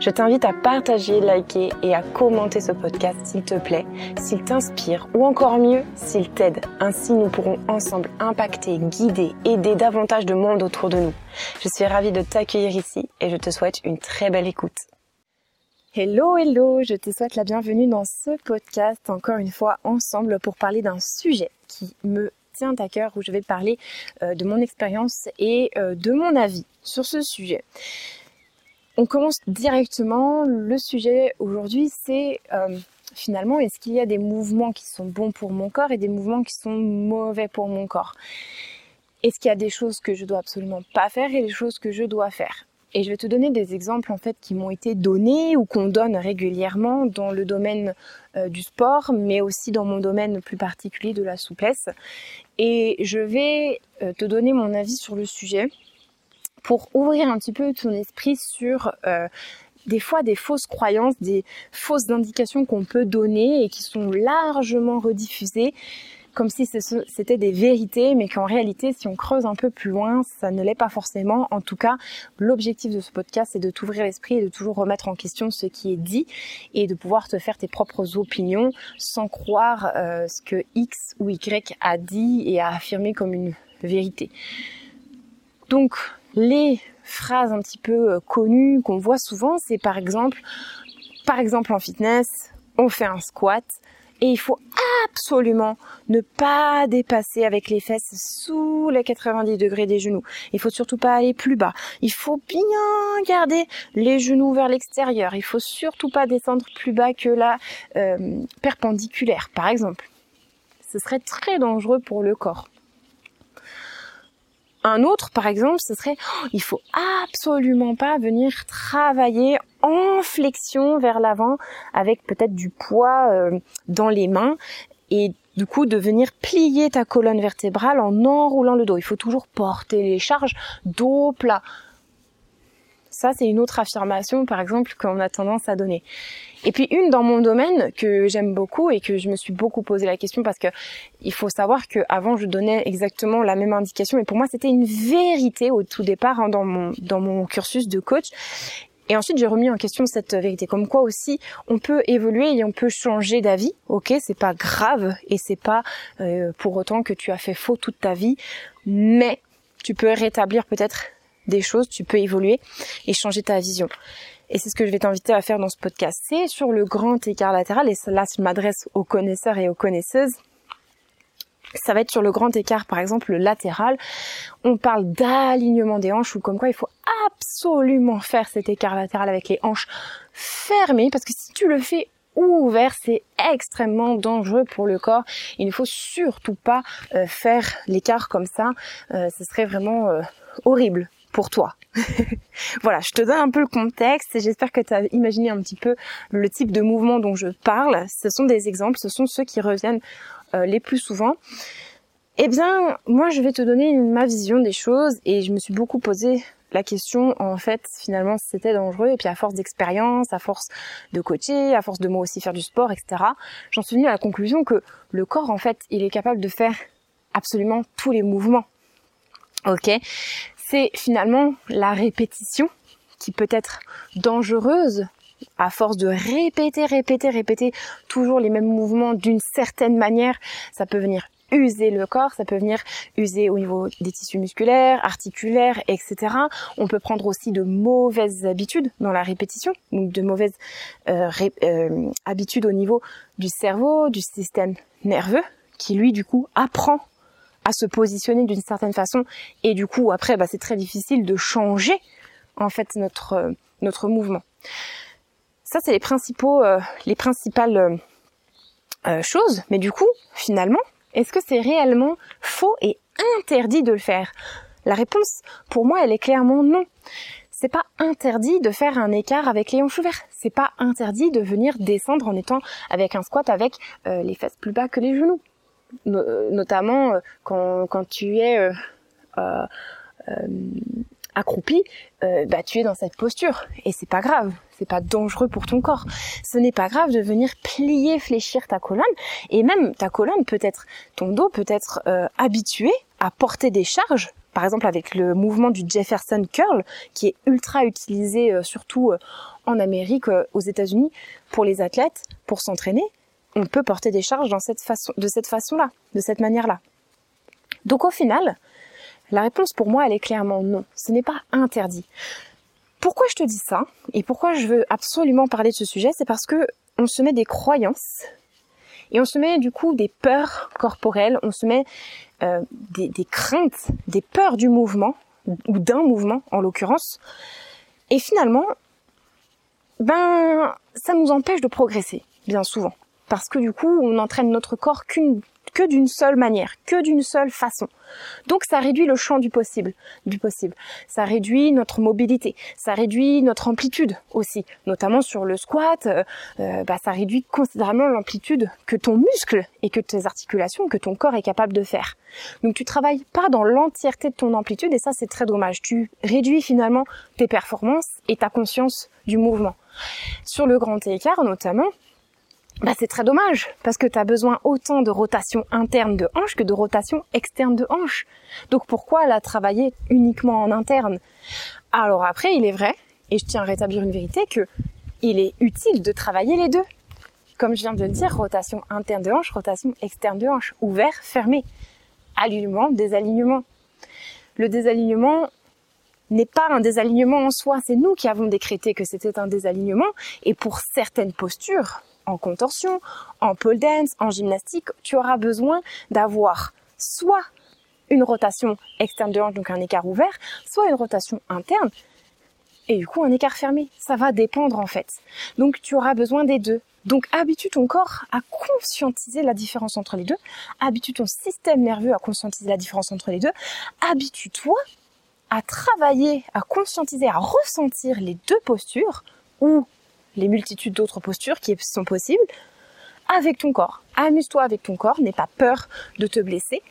Je t'invite à partager, liker et à commenter ce podcast s'il te plaît, s'il t'inspire ou encore mieux, s'il t'aide. Ainsi, nous pourrons ensemble impacter, guider, aider davantage de monde autour de nous. Je suis ravie de t'accueillir ici et je te souhaite une très belle écoute. Hello, hello, je te souhaite la bienvenue dans ce podcast, encore une fois ensemble pour parler d'un sujet qui me tient à cœur, où je vais parler euh, de mon expérience et euh, de mon avis sur ce sujet. On commence directement. Le sujet aujourd'hui, c'est euh, finalement, est-ce qu'il y a des mouvements qui sont bons pour mon corps et des mouvements qui sont mauvais pour mon corps? Est-ce qu'il y a des choses que je dois absolument pas faire et des choses que je dois faire? Et je vais te donner des exemples en fait qui m'ont été donnés ou qu'on donne régulièrement dans le domaine euh, du sport, mais aussi dans mon domaine plus particulier de la souplesse. Et je vais euh, te donner mon avis sur le sujet pour ouvrir un petit peu ton esprit sur euh, des fois des fausses croyances, des fausses indications qu'on peut donner et qui sont largement rediffusées comme si c'était des vérités, mais qu'en réalité, si on creuse un peu plus loin, ça ne l'est pas forcément. En tout cas, l'objectif de ce podcast, c'est de t'ouvrir l'esprit et de toujours remettre en question ce qui est dit et de pouvoir te faire tes propres opinions sans croire euh, ce que X ou Y a dit et a affirmé comme une vérité. Donc, les phrases un petit peu euh, connues qu'on voit souvent, c'est par exemple, par exemple en fitness, on fait un squat et il faut absolument ne pas dépasser avec les fesses sous les 90 degrés des genoux. Il faut surtout pas aller plus bas. Il faut bien garder les genoux vers l'extérieur. Il faut surtout pas descendre plus bas que la euh, perpendiculaire, par exemple. Ce serait très dangereux pour le corps. Un autre, par exemple, ce serait, oh, il faut absolument pas venir travailler en flexion vers l'avant avec peut-être du poids euh, dans les mains et du coup de venir plier ta colonne vertébrale en enroulant le dos. Il faut toujours porter les charges dos plat. Ça, c'est une autre affirmation, par exemple, qu'on a tendance à donner. Et puis une dans mon domaine que j'aime beaucoup et que je me suis beaucoup posé la question parce que il faut savoir que avant je donnais exactement la même indication, mais pour moi c'était une vérité au tout départ hein, dans mon dans mon cursus de coach. Et ensuite, j'ai remis en question cette vérité, comme quoi aussi on peut évoluer et on peut changer d'avis. Ok, c'est pas grave et c'est pas euh, pour autant que tu as fait faux toute ta vie, mais tu peux rétablir peut-être des choses, tu peux évoluer et changer ta vision. Et c'est ce que je vais t'inviter à faire dans ce podcast. C'est sur le grand écart latéral, et là je m'adresse aux connaisseurs et aux connaisseuses. Ça va être sur le grand écart, par exemple, le latéral. On parle d'alignement des hanches ou comme quoi il faut absolument faire cet écart latéral avec les hanches fermées parce que si tu le fais ouvert, c'est extrêmement dangereux pour le corps. Il ne faut surtout pas euh, faire l'écart comme ça. Euh, ce serait vraiment euh, horrible pour toi. voilà, je te donne un peu le contexte et j'espère que tu as imaginé un petit peu le type de mouvement dont je parle. Ce sont des exemples, ce sont ceux qui reviennent euh, les plus souvent. Eh bien, moi, je vais te donner ma vision des choses et je me suis beaucoup posé la question, en fait, finalement, c'était dangereux. Et puis, à force d'expérience, à force de coacher, à force de moi aussi faire du sport, etc., j'en suis venue à la conclusion que le corps, en fait, il est capable de faire absolument tous les mouvements. Ok? C'est finalement la répétition qui peut être dangereuse à force de répéter, répéter, répéter toujours les mêmes mouvements d'une certaine manière, ça peut venir user le corps, ça peut venir user au niveau des tissus musculaires, articulaires, etc. On peut prendre aussi de mauvaises habitudes dans la répétition, donc de mauvaises euh, euh, habitudes au niveau du cerveau, du système nerveux, qui lui du coup apprend à se positionner d'une certaine façon et du coup après bah, c'est très difficile de changer en fait notre euh, notre mouvement. Ça c'est les principaux euh, les principales euh, choses, mais du coup finalement est-ce que c'est réellement faux et interdit de le faire? La réponse pour moi elle est clairement non. C'est pas interdit de faire un écart avec les hanches ouvertes. C'est pas interdit de venir descendre en étant avec un squat avec les fesses plus bas que les genoux notamment euh, quand, quand tu es euh, euh, accroupi, bah tu es dans cette posture et c'est pas grave, c'est pas dangereux pour ton corps. Ce n'est pas grave de venir plier, fléchir ta colonne et même ta colonne peut être, ton dos peut être habitué à porter des charges. Par exemple avec le mouvement du Jefferson curl qui est ultra utilisé surtout en Amérique, aux États-Unis pour les athlètes pour s'entraîner on peut porter des charges de cette façon-là, de cette manière-là. Donc au final, la réponse pour moi, elle est clairement non. Ce n'est pas interdit. Pourquoi je te dis ça et pourquoi je veux absolument parler de ce sujet, c'est parce que on se met des croyances et on se met du coup des peurs corporelles, on se met euh, des, des craintes, des peurs du mouvement ou d'un mouvement en l'occurrence. Et finalement, ben, ça nous empêche de progresser, bien souvent parce que du coup, on entraîne notre corps qu'une que d'une seule manière, que d'une seule façon. Donc ça réduit le champ du possible, du possible. Ça réduit notre mobilité, ça réduit notre amplitude aussi, notamment sur le squat. Euh, euh, bah, ça réduit considérablement l'amplitude que ton muscle et que tes articulations, que ton corps est capable de faire. Donc tu travailles pas dans l'entièreté de ton amplitude et ça c'est très dommage. Tu réduis finalement tes performances et ta conscience du mouvement. Sur le grand écart notamment, bah c'est très dommage parce que tu as besoin autant de rotation interne de hanche que de rotation externe de hanche. Donc pourquoi la travailler uniquement en interne? Alors après, il est vrai et je tiens à rétablir une vérité que il est utile de travailler les deux. Comme je viens de le dire, rotation interne de hanche, rotation externe de hanche, ouvert, fermé, alignement, désalignement. Le désalignement n'est pas un désalignement en soi, c'est nous qui avons décrété que c'était un désalignement et pour certaines postures, en contorsion, en pole dance, en gymnastique, tu auras besoin d'avoir soit une rotation externe de hanche, donc un écart ouvert, soit une rotation interne, et du coup un écart fermé. Ça va dépendre en fait. Donc tu auras besoin des deux. Donc habitue ton corps à conscientiser la différence entre les deux, habitue ton système nerveux à conscientiser la différence entre les deux, habitue-toi à travailler, à conscientiser, à ressentir les deux postures ou les multitudes d'autres postures qui sont possibles avec ton corps. Amuse-toi avec ton corps, n'aie pas peur de te blesser.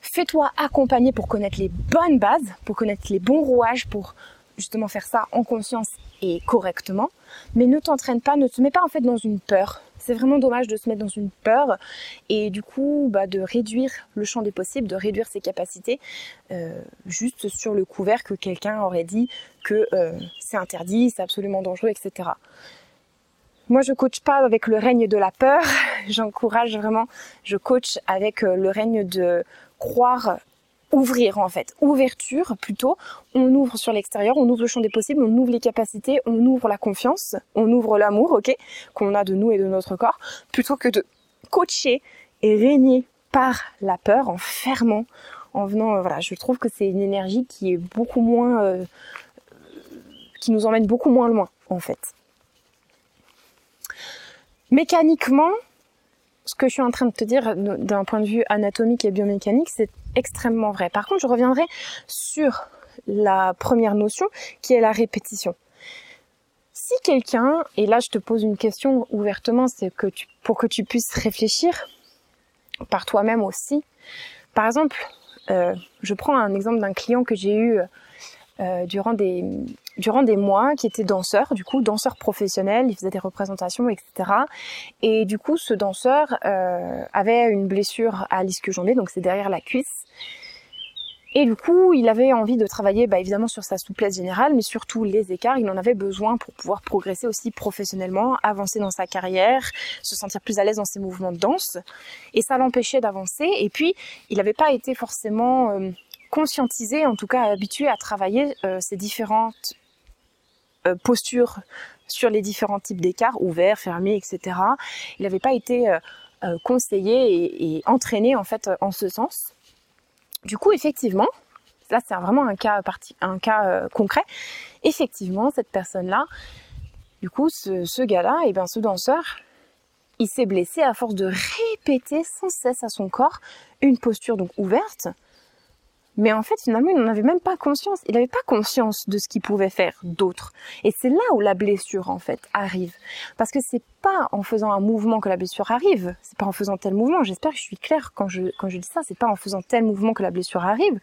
Fais-toi accompagner pour connaître les bonnes bases, pour connaître les bons rouages, pour justement faire ça en conscience et correctement. Mais ne t'entraîne pas, ne te mets pas en fait dans une peur. C'est vraiment dommage de se mettre dans une peur et du coup bah, de réduire le champ des possibles, de réduire ses capacités euh, juste sur le couvert que quelqu'un aurait dit que euh, c'est interdit, c'est absolument dangereux, etc. Moi, je coach pas avec le règne de la peur. J'encourage vraiment, je coach avec euh, le règne de croire ouvrir en fait, ouverture plutôt. On ouvre sur l'extérieur, on ouvre le champ des possibles, on ouvre les capacités, on ouvre la confiance, on ouvre l'amour, ok, qu'on a de nous et de notre corps, plutôt que de coacher et régner par la peur en fermant, en venant, euh, voilà, je trouve que c'est une énergie qui est beaucoup moins, euh, qui nous emmène beaucoup moins loin en fait. Mécaniquement, ce que je suis en train de te dire d'un point de vue anatomique et biomécanique, c'est extrêmement vrai. Par contre, je reviendrai sur la première notion qui est la répétition. Si quelqu'un, et là je te pose une question ouvertement, c'est que tu, pour que tu puisses réfléchir par toi-même aussi. Par exemple, euh, je prends un exemple d'un client que j'ai eu euh, durant des durant des mois qui était danseur, du coup danseur professionnel, il faisait des représentations, etc. Et du coup, ce danseur euh, avait une blessure à l'ischio-jambier, donc c'est derrière la cuisse. Et du coup, il avait envie de travailler bah, évidemment sur sa souplesse générale, mais surtout les écarts. Il en avait besoin pour pouvoir progresser aussi professionnellement, avancer dans sa carrière, se sentir plus à l'aise dans ses mouvements de danse. Et ça l'empêchait d'avancer. Et puis, il n'avait pas été forcément euh, conscientisé, en tout cas habitué à travailler euh, ces différentes euh, postures sur les différents types d'écarts, ouverts, fermés, etc. Il n'avait pas été euh, conseillé et, entraîné en fait en ce sens. Du coup, effectivement, là c'est vraiment un cas, parti, un cas euh, concret. Effectivement, cette personne-là, du coup, ce, ce gars-là, et eh bien ce danseur, il s'est blessé à force de répéter sans cesse à son corps une posture donc ouverte. Mais en fait, finalement, il n'en avait même pas conscience. Il n'avait pas conscience de ce qu'il pouvait faire d'autre. Et c'est là où la blessure, en fait, arrive. Parce que c'est pas en faisant un mouvement que la blessure arrive. C'est pas en faisant tel mouvement. J'espère que je suis claire quand je, quand je dis ça. C'est pas en faisant tel mouvement que la blessure arrive.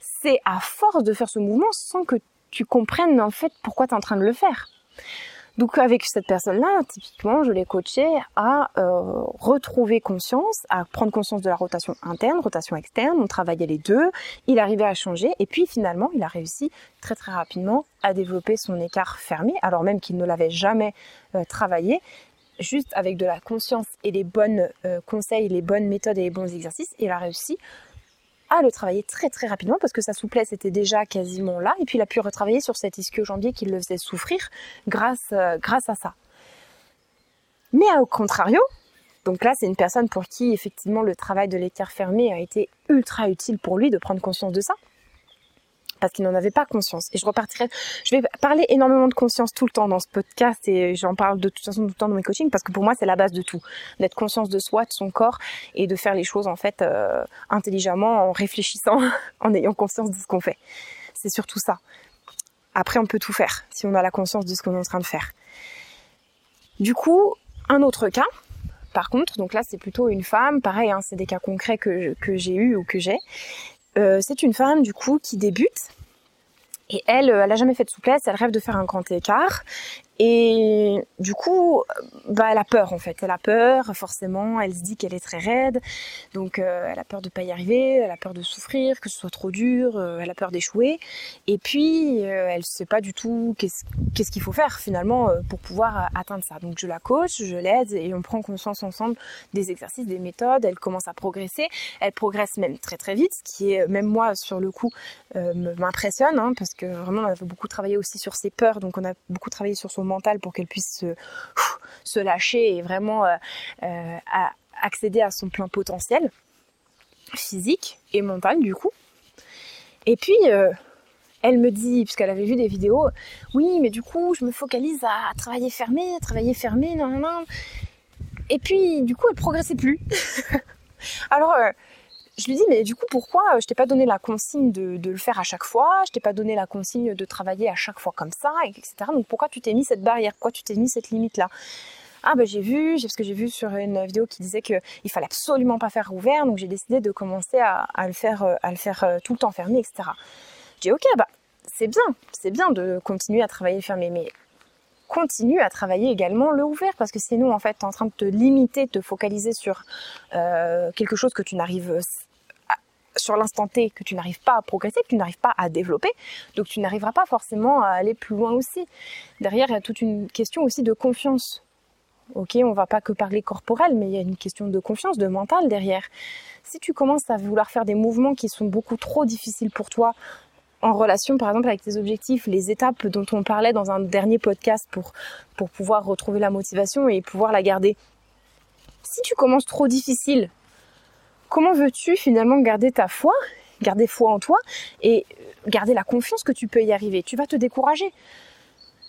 C'est à force de faire ce mouvement sans que tu comprennes, en fait, pourquoi tu es en train de le faire. Donc avec cette personne-là, typiquement, je l'ai coaché à euh, retrouver conscience, à prendre conscience de la rotation interne, rotation externe. On travaillait les deux. Il arrivait à changer et puis finalement, il a réussi très très rapidement à développer son écart fermé, alors même qu'il ne l'avait jamais euh, travaillé. Juste avec de la conscience et les bonnes euh, conseils, les bonnes méthodes et les bons exercices, il a réussi à le travailler très très rapidement parce que sa souplesse était déjà quasiment là et puis il a pu retravailler sur cet ischio-jambier qui le faisait souffrir grâce, euh, grâce à ça. Mais au contrario, donc là c'est une personne pour qui effectivement le travail de l'écart fermé a été ultra utile pour lui de prendre conscience de ça parce qu'il n'en avait pas conscience. Et je repartirai, je vais parler énormément de conscience tout le temps dans ce podcast et j'en parle de toute façon tout le temps dans mes coachings parce que pour moi c'est la base de tout, d'être conscience de soi, de son corps et de faire les choses en fait euh, intelligemment en réfléchissant, en ayant conscience de ce qu'on fait. C'est surtout ça. Après on peut tout faire si on a la conscience de ce qu'on est en train de faire. Du coup, un autre cas, par contre, donc là c'est plutôt une femme, pareil, hein, c'est des cas concrets que, que j'ai eu ou que j'ai. Euh, c'est une femme du coup qui débute. Et elle, euh, elle a jamais fait de souplesse, elle rêve de faire un grand écart et du coup, bah, elle a peur en fait. Elle a peur, forcément. Elle se dit qu'elle est très raide. Donc, euh, elle a peur de pas y arriver. Elle a peur de souffrir, que ce soit trop dur. Euh, elle a peur d'échouer. Et puis, euh, elle sait pas du tout qu'est-ce qu'il faut faire finalement pour pouvoir atteindre ça. Donc, je la coach, je l'aide et on prend conscience ensemble des exercices, des méthodes. Elle commence à progresser. Elle progresse même très très vite, ce qui même moi sur le coup m'impressionne hein, parce que vraiment on a beaucoup travaillé aussi sur ses peurs. Donc, on a beaucoup travaillé sur son mental pour qu'elle puisse se, lâcher et vraiment euh, euh, accéder à son plein potentiel physique et mental du coup. Et puis euh, elle me dit, puisqu'elle avait vu des vidéos, oui, mais du coup, je me focalise à travailler fermé, à travailler fermé, non, non, non. Et puis, du coup, elle progressait plus. Alors, je lui dis, mais du coup, pourquoi euh, je t'ai pas donné la consigne de, le faire à chaque fois Je t'ai pas donné la consigne de travailler à chaque fois comme ça, etc. Donc pourquoi tu t'es mis cette barrière? Pourquoi tu t'es mis cette limite-là? Ah ben j'ai vu, parce que j'ai vu sur une vidéo qui disait qu'il fallait absolument pas faire ouvert, donc j'ai décidé de commencer à, le faire, euh, à le faire euh, tout le temps fermé, etc. J'ai dit ok, bah c'est bien, c'est bien de continuer à travailler fermé, mais continue à travailler également le ouvert parce que sinon en fait tu es en train de te limiter, de te focaliser sur euh, quelque chose que tu n'arrives sur l'instant T que tu n'arrives pas à progresser, que tu n'arrives pas à développer, donc tu n'arriveras pas forcément à aller plus loin aussi. Derrière, il y a toute une question aussi de confiance. Ok, on va pas que parler corporel, mais il y a une question de confiance, de mental derrière. Si tu commences à vouloir faire des mouvements qui sont beaucoup trop difficiles pour toi, en relation par exemple avec tes objectifs, les étapes dont on parlait dans un dernier podcast pour, pour pouvoir retrouver la motivation et pouvoir la garder. Si tu commences trop difficile, comment veux-tu finalement garder ta foi, garder foi en toi et garder la confiance que tu peux y arriver? Tu vas te décourager.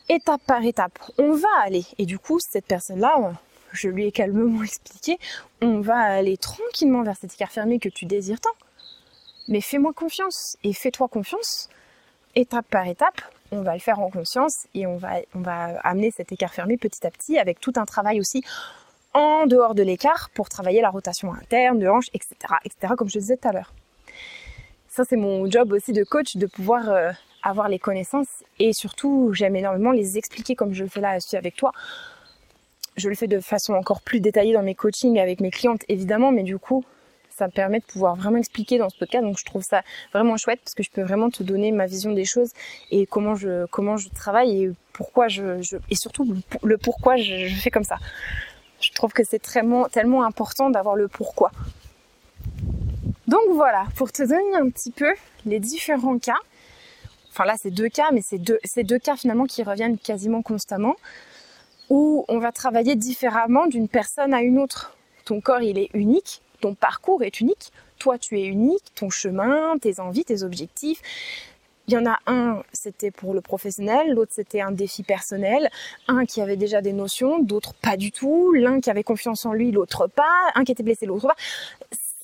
Étape par étape, on va aller. Et du coup, cette personne-là, je lui ai calmement expliqué, on va aller tranquillement vers cet écart fermé que tu désires tant. Mais fais-moi confiance et fais-toi confiance. Étape par étape, on va le faire en conscience et on va, on va amener cet écart fermé petit à petit avec tout un travail aussi en dehors de l'écart pour travailler la rotation interne, de hanche, etc., etc., comme je disais tout à l'heure. Ça, c'est mon job aussi de coach, de pouvoir euh, avoir les connaissances et surtout, j'aime énormément les expliquer comme je le fais là aussi avec toi. Je le fais de façon encore plus détaillée dans mes coachings avec mes clientes, évidemment, mais du coup, ça me permet de pouvoir vraiment expliquer dans ce podcast. Donc, je trouve ça vraiment chouette parce que je peux vraiment te donner ma vision des choses et comment je, comment je travaille et pourquoi je, et surtout le pourquoi je fais comme ça. Je trouve que c'est tellement, important d'avoir le pourquoi. Donc voilà, pour te donner un petit peu les différents cas, enfin là c'est deux cas, mais c'est deux, deux cas finalement qui reviennent quasiment constamment, où on va travailler différemment d'une personne à une autre. Ton corps il est unique ton parcours est unique. Toi, tu es unique, ton chemin, tes envies, tes objectifs. Il y en a un, c'était pour le professionnel, l'autre c'était un défi personnel, un qui avait déjà des notions, d'autres pas du tout, l'un qui avait confiance en lui, l'autre pas, un qui était blessé, l'autre pas.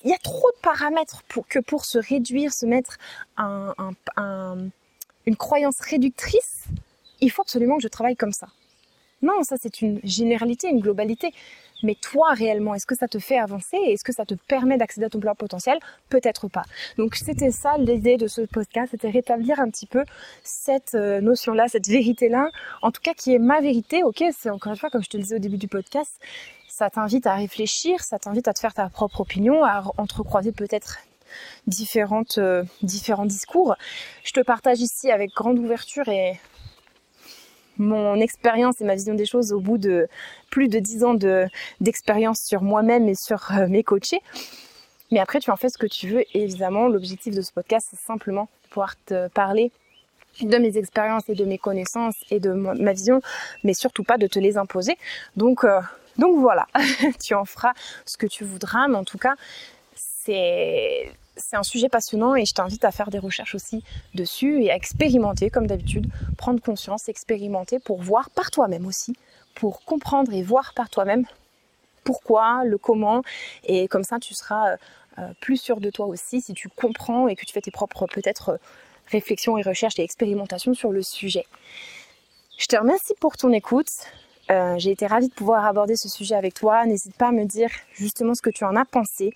Il y a trop de paramètres pour que pour se réduire, se mettre un, une croyance réductrice, il faut absolument que je travaille comme ça. Non, ça c'est une généralité, une globalité. Mais toi réellement, est-ce que ça te fait avancer Est-ce que ça te permet d'accéder à ton plein potentiel? Peut-être pas. Donc c'était ça l'idée de ce podcast, c'était rétablir un petit peu cette euh, notion-là, cette vérité-là, en tout cas qui est ma vérité. Ok, c'est encore une fois comme je te le disais au début du podcast, ça t'invite à réfléchir, ça t'invite à te faire ta propre opinion, à entrecroiser peut-être euh, différents discours. Je te partage ici avec grande ouverture et mon expérience et ma vision des choses au bout de plus de dix ans d'expérience sur moi-même et sur euh, mes coachés. Mais après, tu en fais ce que tu veux. Évidemment, l'objectif de ce podcast, c'est simplement de pouvoir te parler de mes expériences et de mes connaissances et de ma vision, mais surtout pas de te les imposer. Donc, euh, donc voilà, tu en feras ce que tu voudras, mais en tout cas, c'est c'est un sujet passionnant et je t'invite à faire des recherches aussi dessus et à expérimenter comme d'habitude, prendre conscience, expérimenter pour voir par toi-même aussi, pour comprendre et voir par toi-même pourquoi, le comment et comme ça tu seras euh, euh, plus sûr de toi aussi si tu comprends et que tu fais tes propres peut-être euh, réflexions et recherches et expérimentations sur le sujet. Je te remercie pour ton écoute. j'ai été ravie de pouvoir aborder ce sujet avec toi. N'hésite pas à me dire justement ce que tu en as pensé.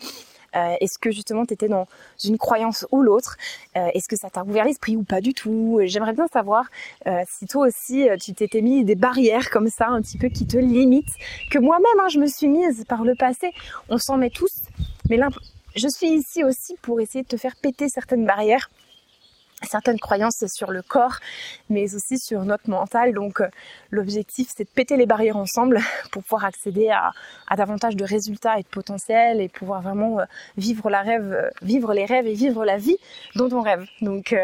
Euh, est-ce que justement tu étais dans une croyance ou l'autre? Euh, Est-ce que ça t'a ouvert l'esprit ou pas du tout? J'aimerais bien savoir euh, si toi aussi tu t'étais mis des barrières comme ça, un petit peu qui te limitent, que moi-même hein, je me suis mise par le passé. On s'en met tous, mais je suis ici aussi pour essayer de te faire péter certaines barrières certaines croyances sur le corps, mais aussi sur notre mental. Donc euh, l'objectif, c'est de péter les barrières ensemble pour pouvoir accéder à, davantage de résultats et de potentiel et pouvoir vraiment euh, vivre la rêve, euh, vivre les rêves et vivre la vie dont on rêve. Donc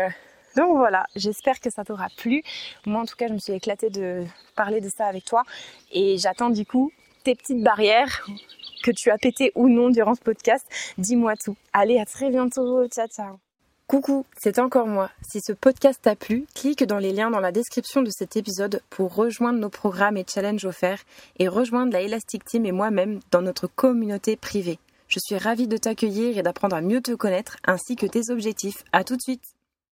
donc voilà, j'espère que ça t'aura plu. Moi en tout cas, je me suis éclatée de parler de ça avec toi et j'attends du coup tes petites barrières que tu as pétées ou non durant ce podcast. Dis-moi tout. Allez, à très bientôt. Ciao ciao. Coucou, c'est encore moi. Si ce podcast t'a plu, clique dans les liens dans la description de cet épisode pour rejoindre nos programmes et challenges offerts et rejoindre la Elastic Team et moi-même dans notre communauté privée. Je suis ravie de t'accueillir et d'apprendre à mieux te connaître ainsi que tes objectifs. À tout de suite!